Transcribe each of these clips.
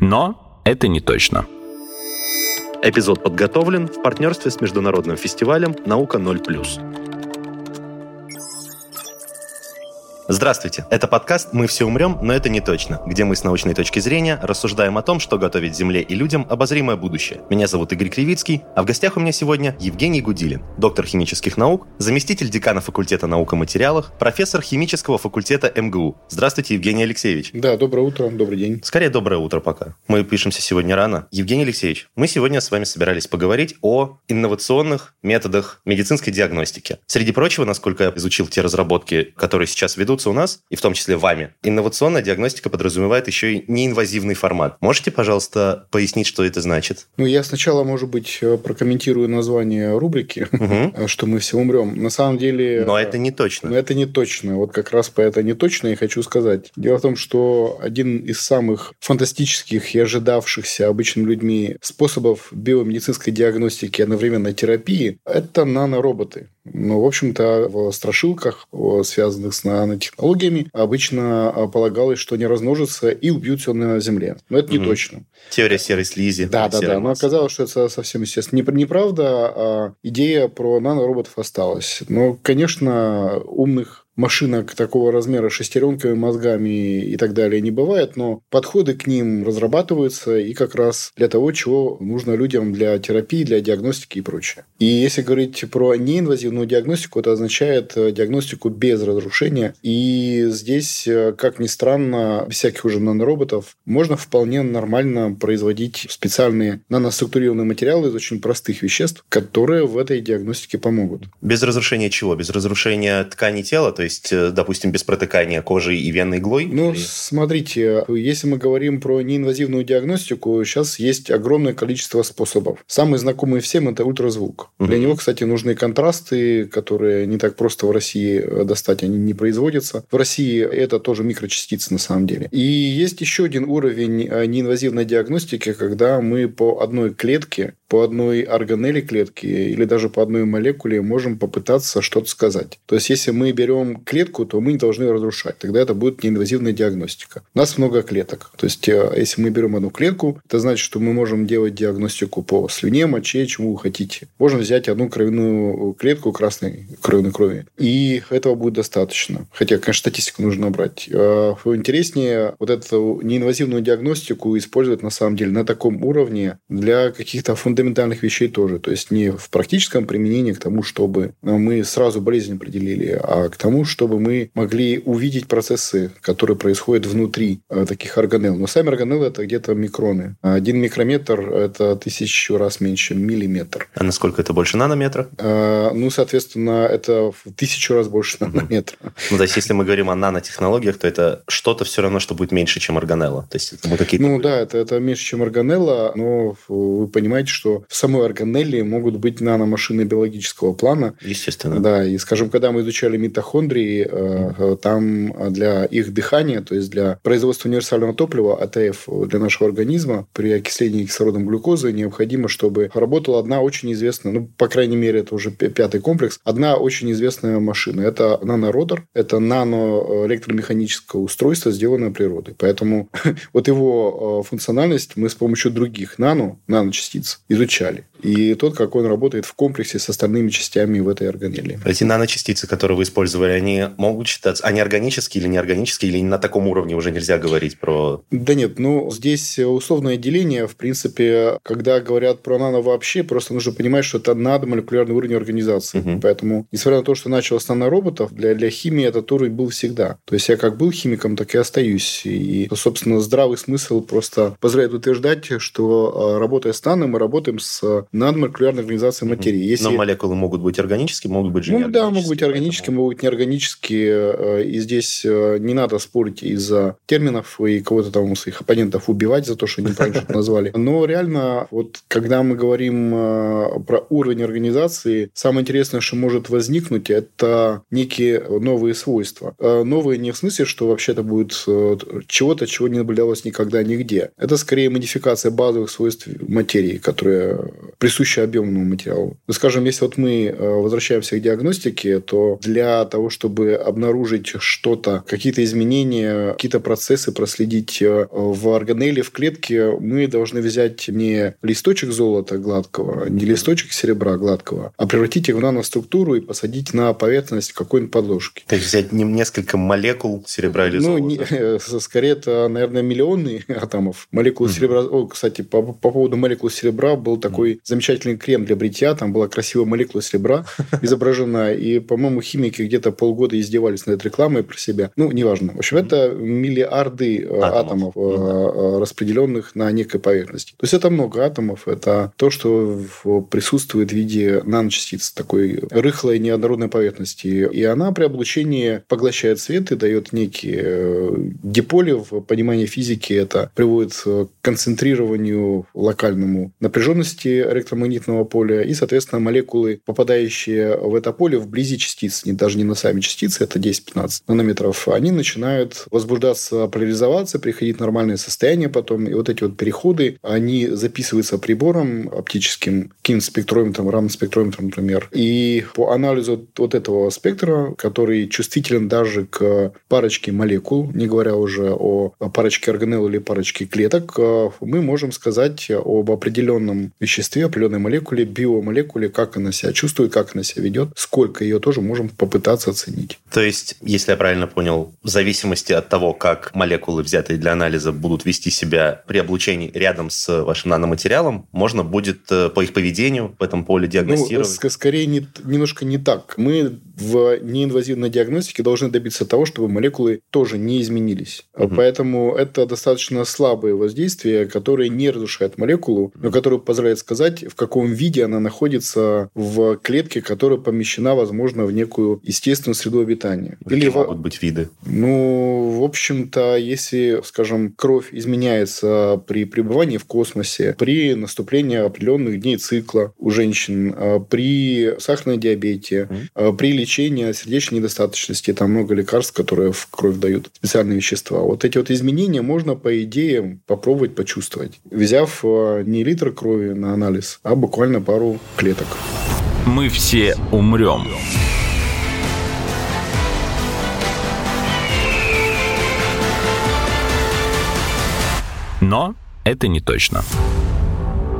Но это не точно. Эпизод подготовлен в партнерстве с международным фестивалем «Наука 0+.» Здравствуйте, это подкаст «Мы все умрем, но это не точно», где мы с научной точки зрения рассуждаем о том, что готовит Земле и людям обозримое будущее. Меня зовут Игорь Кривицкий, а в гостях у меня сегодня Евгений Гудилин, доктор химических наук, заместитель декана факультета наук о материалах, профессор химического факультета МГУ. Здравствуйте, Евгений Алексеевич. Да, доброе утро, добрый день. Скорее, доброе утро пока. Мы пишемся сегодня рано. Евгений Алексеевич, мы сегодня с вами собирались поговорить о инновационных методах медицинской диагностики. Среди прочего, насколько я изучил те разработки, которые сейчас ведут ведутся у нас, и в том числе вами, инновационная диагностика подразумевает еще и неинвазивный формат. Можете, пожалуйста, пояснить, что это значит? Ну, я сначала, может быть, э, прокомментирую название рубрики, угу. что мы все умрем. На самом деле... Но это не точно. Но это не точно. Вот как раз по это не точно я хочу сказать. Дело в том, что один из самых фантастических и ожидавшихся обычными людьми способов биомедицинской диагностики и одновременной терапии – это нанороботы. Ну, в общем-то, в страшилках, связанных с нанотехнологиями, обычно а, полагалось, что они размножатся и убьют все на Земле. Но это не угу. точно. Теория серой слизи. Да, да, да. Но оказалось, что это совсем естественно. Неправда, а идея про нанороботов осталась. Но, конечно, умных машинок такого размера шестеренками, мозгами и так далее не бывает, но подходы к ним разрабатываются и как раз для того, чего нужно людям для терапии, для диагностики и прочее. И если говорить про неинвазивную диагностику, это означает э, диагностику без разрушения. И здесь, э, как ни странно, без всяких уже нанороботов, можно вполне нормально производить специальные наноструктурированные материалы из очень простых веществ, которые в этой диагностике помогут. Без разрушения чего? Без разрушения ткани тела? То есть, э, допустим, без протыкания кожи и венной иглой? Ну, или... смотрите, если мы говорим про неинвазивную диагностику, сейчас есть огромное количество способов. Самый знакомый всем – это ультразвук. Угу. Для него, кстати, нужны контрасты, которые не так просто в России э, достать, они не производятся. В России это тоже микрочастицы на самом деле. И есть еще один уровень э, неинвазивной диагностики, когда мы по одной клетке по одной органели клетки или даже по одной молекуле можем попытаться что-то сказать. То есть, если мы берем клетку, то мы не должны разрушать. Тогда это будет неинвазивная диагностика. У нас много клеток. То есть, э, если мы берем одну клетку, это значит, что мы можем делать диагностику по слюне, моче, чему вы хотите. Можно взять одну кровяную клетку красной кровяной крови. И этого будет достаточно. Хотя, конечно, статистику нужно брать. А интереснее вот эту неинвазивную диагностику использовать на самом деле на таком уровне для каких-то фундаментальных фундаментальных вещей тоже. То есть не в практическом применении к тому, чтобы мы сразу болезнь определили, а к тому, чтобы мы могли увидеть процессы, которые происходят внутри э, таких органелл. Но сами органеллы это где-то микроны. Один микрометр это тысячу раз меньше миллиметр. А насколько это больше нанометра? А, ну, соответственно, это в тысячу раз больше нанометра. Ну, то есть, если мы говорим о нанотехнологиях, то это что-то все равно, что будет меньше, чем органелла. То есть, это какие-то... Ну, да, это, это меньше, чем органелла, но вы понимаете, что что в самой органелле могут быть наномашины биологического плана. Естественно. Да, и, скажем, когда мы изучали митохондрии, э, там для их дыхания, то есть для производства универсального топлива, АТФ, для нашего организма, при окислении кислородом глюкозы необходимо, чтобы работала одна очень известная, ну, по крайней мере, это уже пятый комплекс, одна очень известная машина. Это нанородер, это наноэлектромеханическое устройство, сделанное природой. Поэтому вот его э, функциональность мы с помощью других нано, наночастиц изучали. И тот, как он работает в комплексе с остальными частями в этой органелле. Эти наночастицы, которые вы использовали, они могут считаться, они органические или неорганические, или на таком уровне уже нельзя говорить про... Да нет, ну, здесь условное деление, в принципе, когда говорят про нано вообще, просто нужно понимать, что это надомолекулярный уровень организации. Угу. Поэтому, несмотря на то, что началось с нанороботов, для, для химии этот уровень был всегда. То есть, я как был химиком, так и остаюсь. И, собственно, здравый смысл просто позволяет утверждать, что а, работая с нано, мы работаем с надмолекулярной организации материи. Если... Но молекулы могут быть органические, могут быть же Ну да, могут быть органические, поэтому... могут быть неорганические. И здесь не надо спорить из-за терминов и кого-то там у своих оппонентов убивать за то, что они правильно назвали. Но реально, вот когда мы говорим про уровень организации, самое интересное, что может возникнуть, это некие новые свойства. Новые не в смысле, что вообще-то будет чего-то, чего не наблюдалось никогда нигде. Это скорее модификация базовых свойств материи, которая присуща объемному материалу. Ну, скажем, если вот мы э, возвращаемся к диагностике, то для того, чтобы обнаружить что-то, какие-то изменения, какие-то процессы проследить э, в органелле, в клетке, мы должны взять не листочек золота гладкого, не листочек серебра гладкого, а превратить их в наноструктуру и посадить на поверхность какой-нибудь подложки. То есть взять несколько молекул серебра или золота? Ну, скорее, это, наверное, миллионы атомов. Молекулы mm-hmm. серебра... О, кстати, по, по поводу молекул серебра был такой. Замечательный крем для бритья. Там была красивая молекула серебра изображена. И, по-моему, химики где-то полгода издевались над рекламой про себя. Ну, неважно. В общем, это миллиарды э, атомов, атомов распределенных на некой поверхности. То есть, это много атомов. Это то, что присутствует в виде наночастиц такой рыхлой неоднородной поверхности. И она при облучении поглощает свет и дает некие э, диполи в понимании физики. Это приводит к концентрированию локальному напряженности электромагнитного поля и, соответственно, молекулы, попадающие в это поле вблизи частиц, не, даже не на сами частицы, это 10-15 нанометров, они начинают возбуждаться, поляризоваться, приходить в нормальное состояние потом. И вот эти вот переходы, они записываются прибором оптическим, каким спектрометром, рамоспектрометром, например. И по анализу вот этого спектра, который чувствителен даже к парочке молекул, не говоря уже о парочке органелл или парочке клеток, э, мы можем сказать об определенном веществе, определенной молекуле, биомолекуле, как она себя чувствует, как она себя ведет, сколько ее тоже можем попытаться оценить. То есть, если я правильно понял, в зависимости от того, как молекулы, взятые для анализа, будут вести себя при облучении рядом с вашим наноматериалом, можно будет э, по их поведению в этом поле диагностировать? Ну, скорее, не, немножко не так. Мы в неинвазивной диагностике должны добиться того, чтобы молекулы тоже не изменились. Угу. Поэтому это достаточно слабые воздействия, которые не разрушают молекулу, но которые позволяют сказать, в каком виде она находится в клетке, которая помещена, возможно, в некую естественную среду обитания. Какие Или могут быть виды? Ну, в общем-то, если, скажем, кровь изменяется при пребывании в космосе, при наступлении определенных дней цикла у женщин, а, при сахарном диабете, mm при лечении сердечной недостаточности, там много лекарств, которые в кровь дают, специальные вещества. Вот эти вот изменения можно, по идее, попробовать почувствовать, взяв э, не литр крови на анализ, а буквально пару клеток. Мы все умрем. Но это не точно.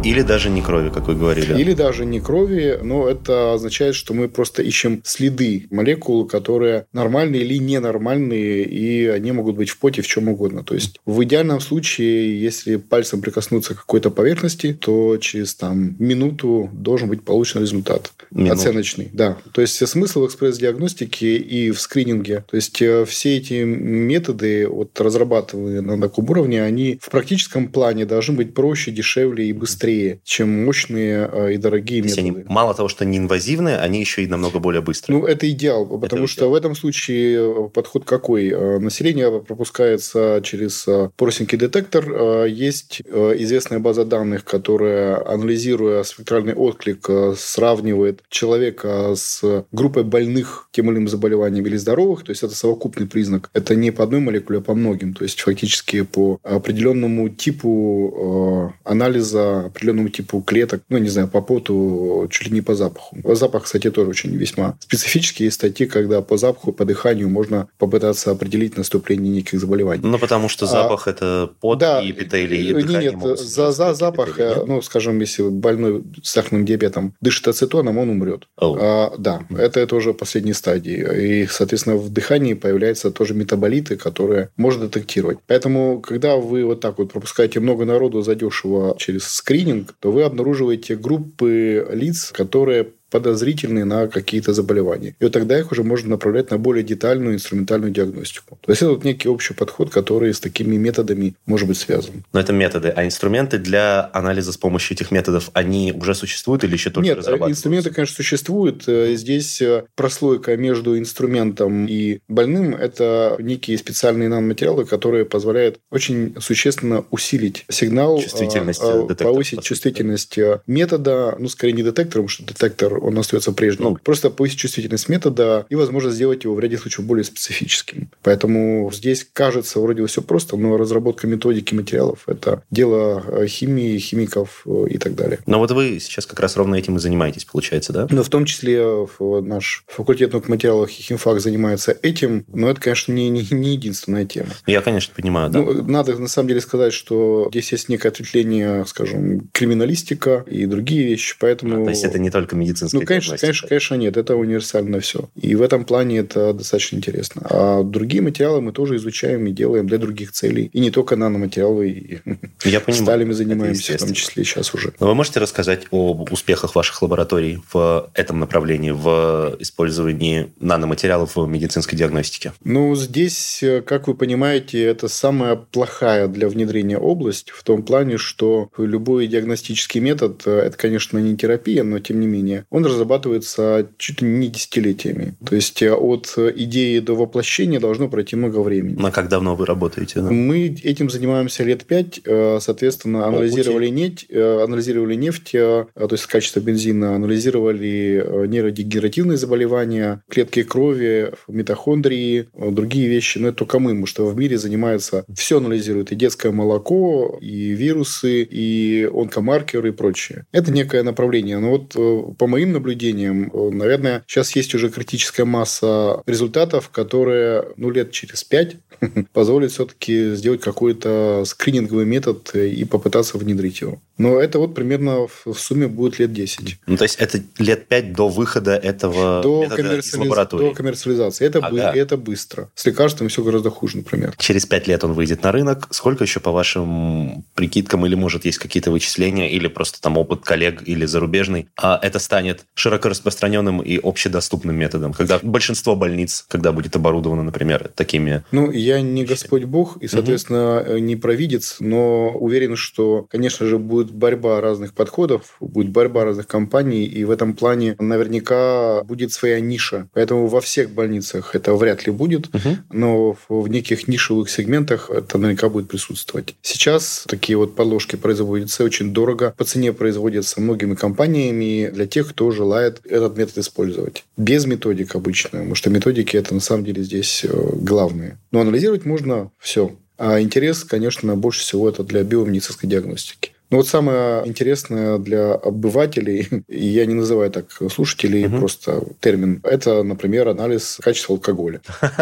Или даже не крови, как вы говорили. Или даже не крови, но это означает, что мы просто ищем следы молекул, которые нормальные или ненормальные, и они могут быть в поте в чем угодно. То есть в идеальном случае, если пальцем прикоснуться к какой-то поверхности, то через там, минуту должен быть получен результат. Минут. Оценочный, да. То есть смысл в экспресс-диагностике и в скрининге. То есть э, все эти методы, вот, разрабатываемые на таком уровне, они в практическом плане должны быть проще, дешевле и быстрее быстрее, чем мощные э, и дорогие методы. Они, мало того, что неинвазивные, они еще и намного более быстрые. Ну, это идеал, потому это что идеал. в этом случае э, подход какой? Э, население пропускается через поросенький детектор. Есть известная база данных, которая, анализируя спектральный отклик, сравнивает человека с группой больных тем или иным заболеванием или здоровых. То есть, это совокупный признак. Это не по одной молекуле, а по многим. То есть, фактически по определенному типу анализа определенному типу клеток, ну, не знаю, по поту, чуть ли не по запаху. Запах, кстати, тоже очень весьма специфический. Есть статьи, когда по запаху, по дыханию можно попытаться определить наступление неких заболеваний. Ну, потому что а, запах а, – это пот да, и эпителий, и дыхание Нет, за, за запах, эпителий, ну, скажем, если больной с сахарным диабетом дышит ацетоном, он умрет. Oh. А, да, это, это уже последней стадии. И, соответственно, в дыхании появляются тоже метаболиты, которые можно детектировать. Поэтому, когда вы вот так вот пропускаете много народу задешево через скрининг, то вы обнаруживаете группы лиц, которые подозрительные на какие-то заболевания. И вот тогда их уже можно направлять на более детальную инструментальную диагностику. То есть это вот некий общий подход, который с такими методами может быть связан. Но это методы. А инструменты для анализа с помощью этих методов, они уже существуют или еще только Нет, инструменты, конечно, существуют. Э, здесь э, прослойка между инструментом и больным – это некие специальные наноматериалы, которые позволяют очень существенно усилить сигнал, чувствительность э, повысить чувствительность метода, ну, скорее не детектора, потому что детектор, он остается прежним. Ну, Просто повысить чувствительность метода и, возможно, сделать его в ряде случаев более специфическим. Поэтому здесь кажется вроде все просто, но разработка методики материалов – это дело химии, химиков и так далее. Но вот вы сейчас как раз ровно этим и занимаетесь, получается, да? Но в том числе наш факультет наук материалов и химфак занимается этим, но это, конечно, не, не, не единственная тема. Я, конечно, понимаю, да. Ну, надо, на самом деле, сказать, что здесь есть некое ответвление, скажем, криминалистика и другие вещи, поэтому... А, то есть, это не только медицинская Ну, конечно, конечно, конечно, нет, это универсально все. И в этом плане это достаточно интересно. А другие материалы мы тоже изучаем и делаем для других целей. И не только наноматериалы, и Я понимаю. сталями занимаемся, в том числе сейчас уже. Но вы можете рассказать об успехах ваших лабораторий в этом направлении, в использовании наноматериалов в медицинской диагностике? Ну, здесь, как вы понимаете, это самая плохая для внедрения область в том плане, что любой диагностический метод, это, конечно, не терапия, но тем не менее, он разрабатывается чуть ли не десятилетиями. То есть от идеи до воплощения должно пройти много времени. На как давно вы работаете? Да? Мы этим занимаемся лет пять, соответственно, анализировали нефть, анализировали нефть, то есть качество бензина, анализировали э, нейродегенеративные заболевания, клетки крови, митохондрии, э, другие вещи. Но это только мы, потому что в мире занимается, все анализирует, и детское молоко, и вирусы, и онкомаркеры и прочее. Это некое направление. Но вот э, по моим наблюдениям, наверное, сейчас есть уже критическая масса результатов, которые ну, лет через пять позволит все-таки сделать какой-то скрининговый метод и попытаться внедрить его. Но это вот примерно в сумме будет лет 10. Ну, то есть, это лет 5 до выхода этого до метода из лаборатории? До коммерциализации. Это, ага. бы, это быстро. С лекарствами все гораздо хуже, например. Через 5 лет он выйдет на рынок. Сколько еще, по вашим прикидкам, или, может, есть какие-то вычисления, или просто там опыт коллег, или зарубежный, а это станет широко распространенным и общедоступным методом? Когда большинство больниц, когда будет оборудовано, например, такими... Ну, я не Господь Бог, и, соответственно, угу. не провидец, но уверен, что, конечно же, будет будет борьба разных подходов, будет борьба разных компаний, и в этом плане наверняка будет своя ниша. Поэтому во всех больницах это вряд ли будет, угу. но в неких нишевых сегментах это наверняка будет присутствовать. Сейчас такие вот подложки производятся очень дорого, по цене производятся многими компаниями для тех, кто желает этот метод использовать. Без методик обычно, потому что методики это на самом деле здесь э, главные. Но анализировать можно все. А интерес, конечно, больше всего это для биомедицинской диагностики. Ну вот самое интересное для обывателей, я не называю так слушателей, угу. просто термин, это, например, анализ качества алкоголя.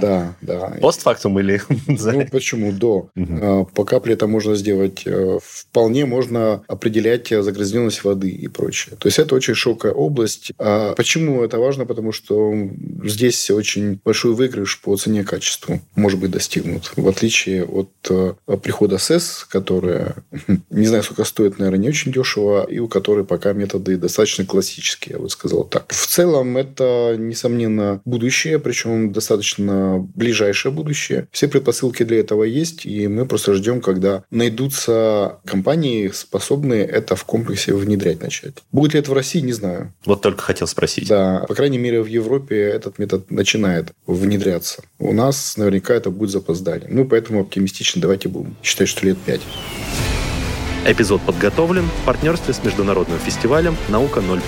Да, да. Постфактум или... Ну, почему? До. А, по капле это можно сделать. Э, вполне можно определять загрязненность воды и прочее. То есть, это очень широкая область. А почему это важно? Потому что здесь очень большой выигрыш по цене качеству может быть достигнут. В отличие от э, прихода СЭС, которая не знаю, сколько стоит, наверное, не очень дешево, и у которой пока методы достаточно классические, я бы сказал так. В целом, это, несомненно, будущее, причем достаточно ближайшее будущее. Все предпосылки для этого есть, и мы просто ждем, когда найдутся компании, способные это в комплексе внедрять начать. Будет ли это в России, не знаю. Вот только хотел спросить. Да, по крайней мере, в Европе этот метод начинает внедряться. У нас наверняка это будет запозданием. Ну, поэтому оптимистично давайте будем считать, что лет пять. Эпизод подготовлен в партнерстве с международным фестивалем «Наука 0+.»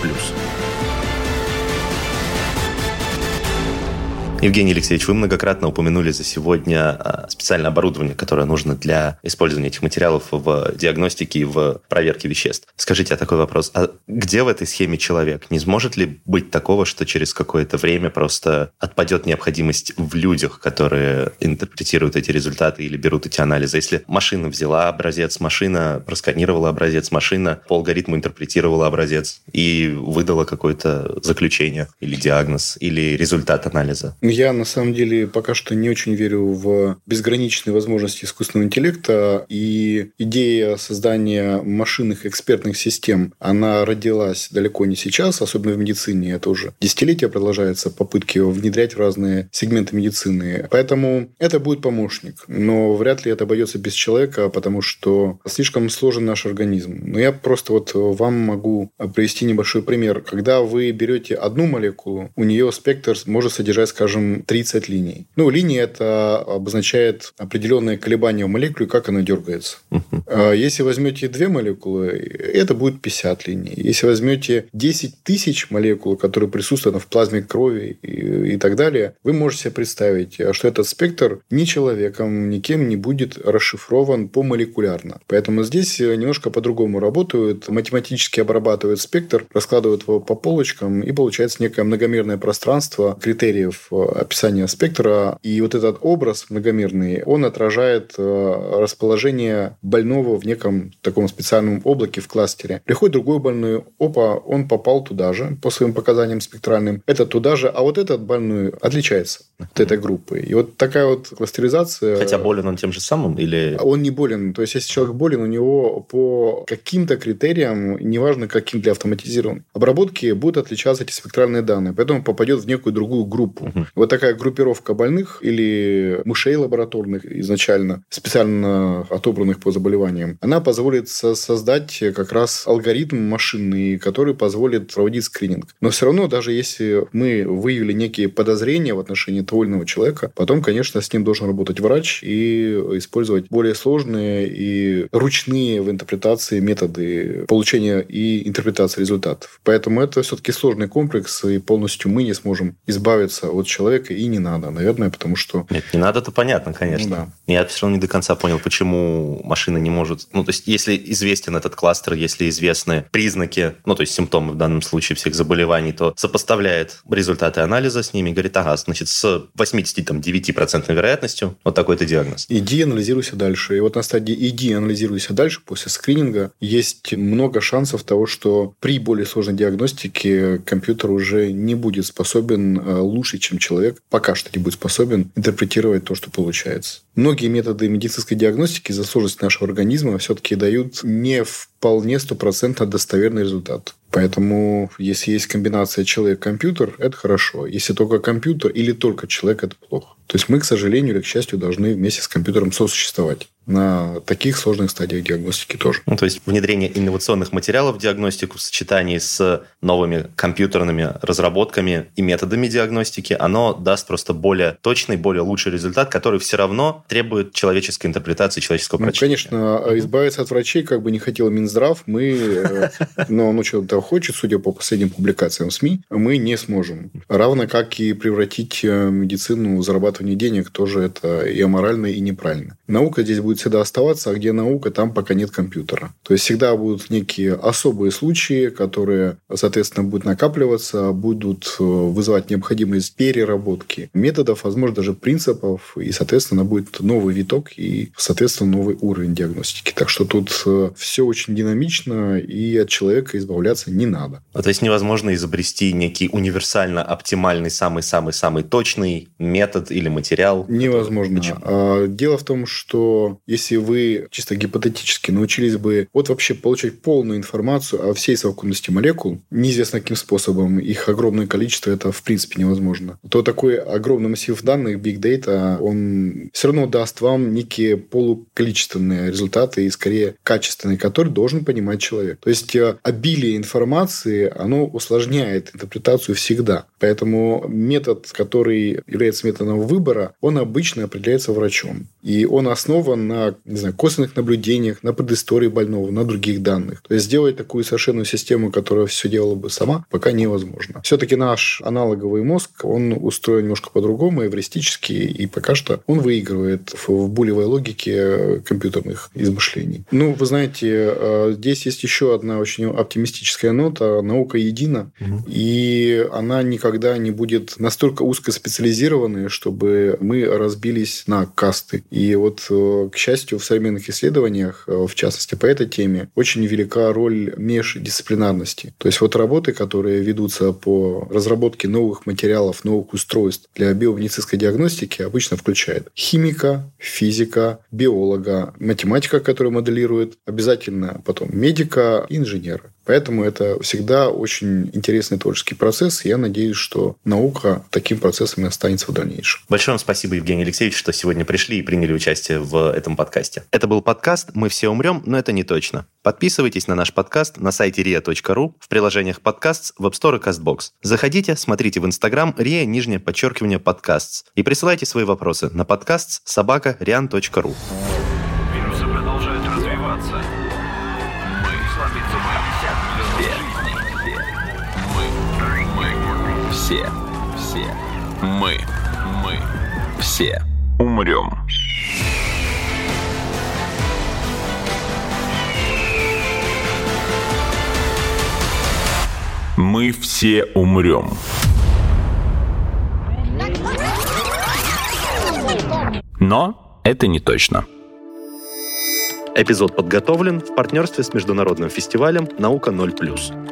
Евгений Алексеевич, вы многократно упомянули за сегодня а, специальное оборудование, которое нужно для использования этих материалов в диагностике и в проверке веществ. Скажите, а такой вопрос, а где в этой схеме человек? Не сможет ли быть такого, что через какое-то время просто отпадет необходимость в людях, которые интерпретируют эти результаты или берут эти анализы? Если машина взяла образец, машина просканировала образец, машина по алгоритму интерпретировала образец и выдала какое-то заключение или диагноз, или результат анализа Я, на самом деле, пока что не очень верю в безграничные возможности искусственного интеллекта. И идея создания машинных экспертных систем, она родилась далеко не сейчас, особенно в медицине. Это уже десятилетия продолжается попытки внедрять в разные сегменты медицины. Поэтому это будет помощник. Но вряд ли это обойдется без человека, потому что слишком сложен наш организм. Но я просто вот вам могу привести небольшой пример. Когда вы берете одну молекулу, у нее спектр может содержать, скажем, 30 линий. Ну, линия это обозначает определенное колебание в молекуле, как она дергается. Uh-huh. Если возьмете две молекулы, это будет 50 линий. Если возьмете 10 тысяч молекул, которые присутствуют в плазме крови и, и так далее, вы можете себе представить, что этот спектр ни человеком, никем не будет расшифрован помолекулярно. Поэтому здесь немножко по-другому работают. Математически обрабатывают спектр, раскладывают его по полочкам, и получается некое многомерное пространство критериев описания спектра. И вот этот образ многомерный, он отражает э, расположение больного в неком таком специальном облаке в кластере. Приходит другой больной, опа, он попал туда же по своим показаниям спектральным. Это туда же, а вот этот больной отличается от этой группы. И вот такая вот кластеризация... Хотя болен он тем же самым или... Он не болен. То есть, если человек болен, у него по каким-то критериям, неважно каким для автоматизированной обработки, будут отличаться эти спектральные данные. Поэтому попадет в некую другую группу. Угу. Вот такая группировка больных или мышей лабораторных изначально, специально отобранных по заболеваниям, она позволит создать как раз алгоритм машинный, который позволит проводить скрининг. Но все равно, даже если мы выявили некие подозрения в отношении того или иного человека, потом, конечно, с ним должен работать врач и использовать более сложные и ручные в интерпретации методы получения и интерпретации результатов. Поэтому это все-таки сложный комплекс, и полностью мы не сможем избавиться от человека, и не надо, наверное, потому что... Нет, не надо, это понятно, конечно. Ну, да. Я все равно не до конца понял, почему машина не может... Ну, то есть, если известен этот кластер, если известны признаки, ну, то есть, симптомы в данном случае всех заболеваний, то сопоставляет результаты анализа с ними и говорит, ага, значит, с 89% вероятностью вот такой-то диагноз. Иди анализируйся дальше. И вот на стадии иди анализируйся дальше после скрининга есть много шансов того, что при более сложной диагностике компьютер уже не будет способен э, лучше, чем человек, пока что не будет способен интерпретировать то, что получается. Многие методы медицинской диагностики за сложность нашего организма все-таки дают не вполне стопроцентно достоверный результат. Поэтому, если есть комбинация человек-компьютер, это хорошо. Если только компьютер или только человек, это плохо. То есть мы, к сожалению или к счастью, должны вместе с компьютером сосуществовать на таких сложных стадиях диагностики тоже. Ну, то есть внедрение инновационных материалов в диагностику в сочетании с новыми компьютерными разработками и методами диагностики, оно даст просто более точный, более лучший результат, который все равно требует человеческой интерпретации, человеческого ну, прочтения. Конечно, избавиться от врачей, как бы не хотел Минздрав, мы, э, но ну, что-то хочет, судя по последним публикациям СМИ, мы не сможем. Равно как и превратить э, медицину в зарабатывание денег, тоже это и аморально, и неправильно. Наука здесь будет всегда оставаться, а где наука, там пока нет компьютера. То есть всегда будут некие особые случаи, которые, соответственно, будут накапливаться, будут э, вызывать необходимость переработки методов, возможно, даже принципов, и, соответственно, будет новый виток и, соответственно, новый уровень диагностики. Так что тут все очень динамично, и от человека избавляться не надо. А то есть невозможно изобрести некий универсально оптимальный, самый-самый-самый точный метод или материал? Невозможно. Почему? А, дело в том, что если вы чисто гипотетически научились бы вот вообще получать полную информацию о всей совокупности молекул, неизвестно каким способом, их огромное количество, это в принципе невозможно, то такой огромный массив данных, big data, он все равно даст вам некие полуколичественные результаты и скорее качественные, которые должен понимать человек. То есть э, обилие информации, оно усложняет интерпретацию всегда. Поэтому метод, который является методом выбора, он обычно определяется врачом. И он основан на не знаю, косвенных наблюдениях, на предыстории больного, на других данных. То есть сделать такую совершенную систему, которая все делала бы сама, пока невозможно. Все-таки наш аналоговый мозг, он устроен немножко по-другому, эвристически, и пока что он выигрывает в булевой логике компьютерных измышлений. Ну, вы знаете, А, здесь есть еще одна очень оптимистическая нота. Наука едина, угу. и она никогда не будет настолько узкоспециализированной, чтобы мы разбились на касты. И вот, э, к счастью, в современных исследованиях, э, в частности по этой теме, очень велика роль междисциплинарности. То есть вот работы, которые ведутся по разработке новых материалов, новых устройств для биомедицинской диагностики, обычно включают химика, физика, биолога, математика, которая моделирует, обязательно потом медика, инженера. Поэтому это всегда очень интересный творческий процесс. И я надеюсь, что наука таким процессом и останется в дальнейшем. Большое вам спасибо, Евгений Алексеевич, что сегодня пришли и приняли участие в этом подкасте. Это был подкаст «Мы все умрем, но это не точно». Подписывайтесь на наш подкаст на сайте ria.ru, в приложениях подкаст, в App Store и CastBox. Заходите, смотрите в Instagram ria, нижнее подчеркивание подкаст и присылайте свои вопросы на подкаст собака rian.ru. все, все, мы, мы, все умрем. Мы все умрем. Но это не точно. Эпизод подготовлен в партнерстве с международным фестивалем «Наука 0+.»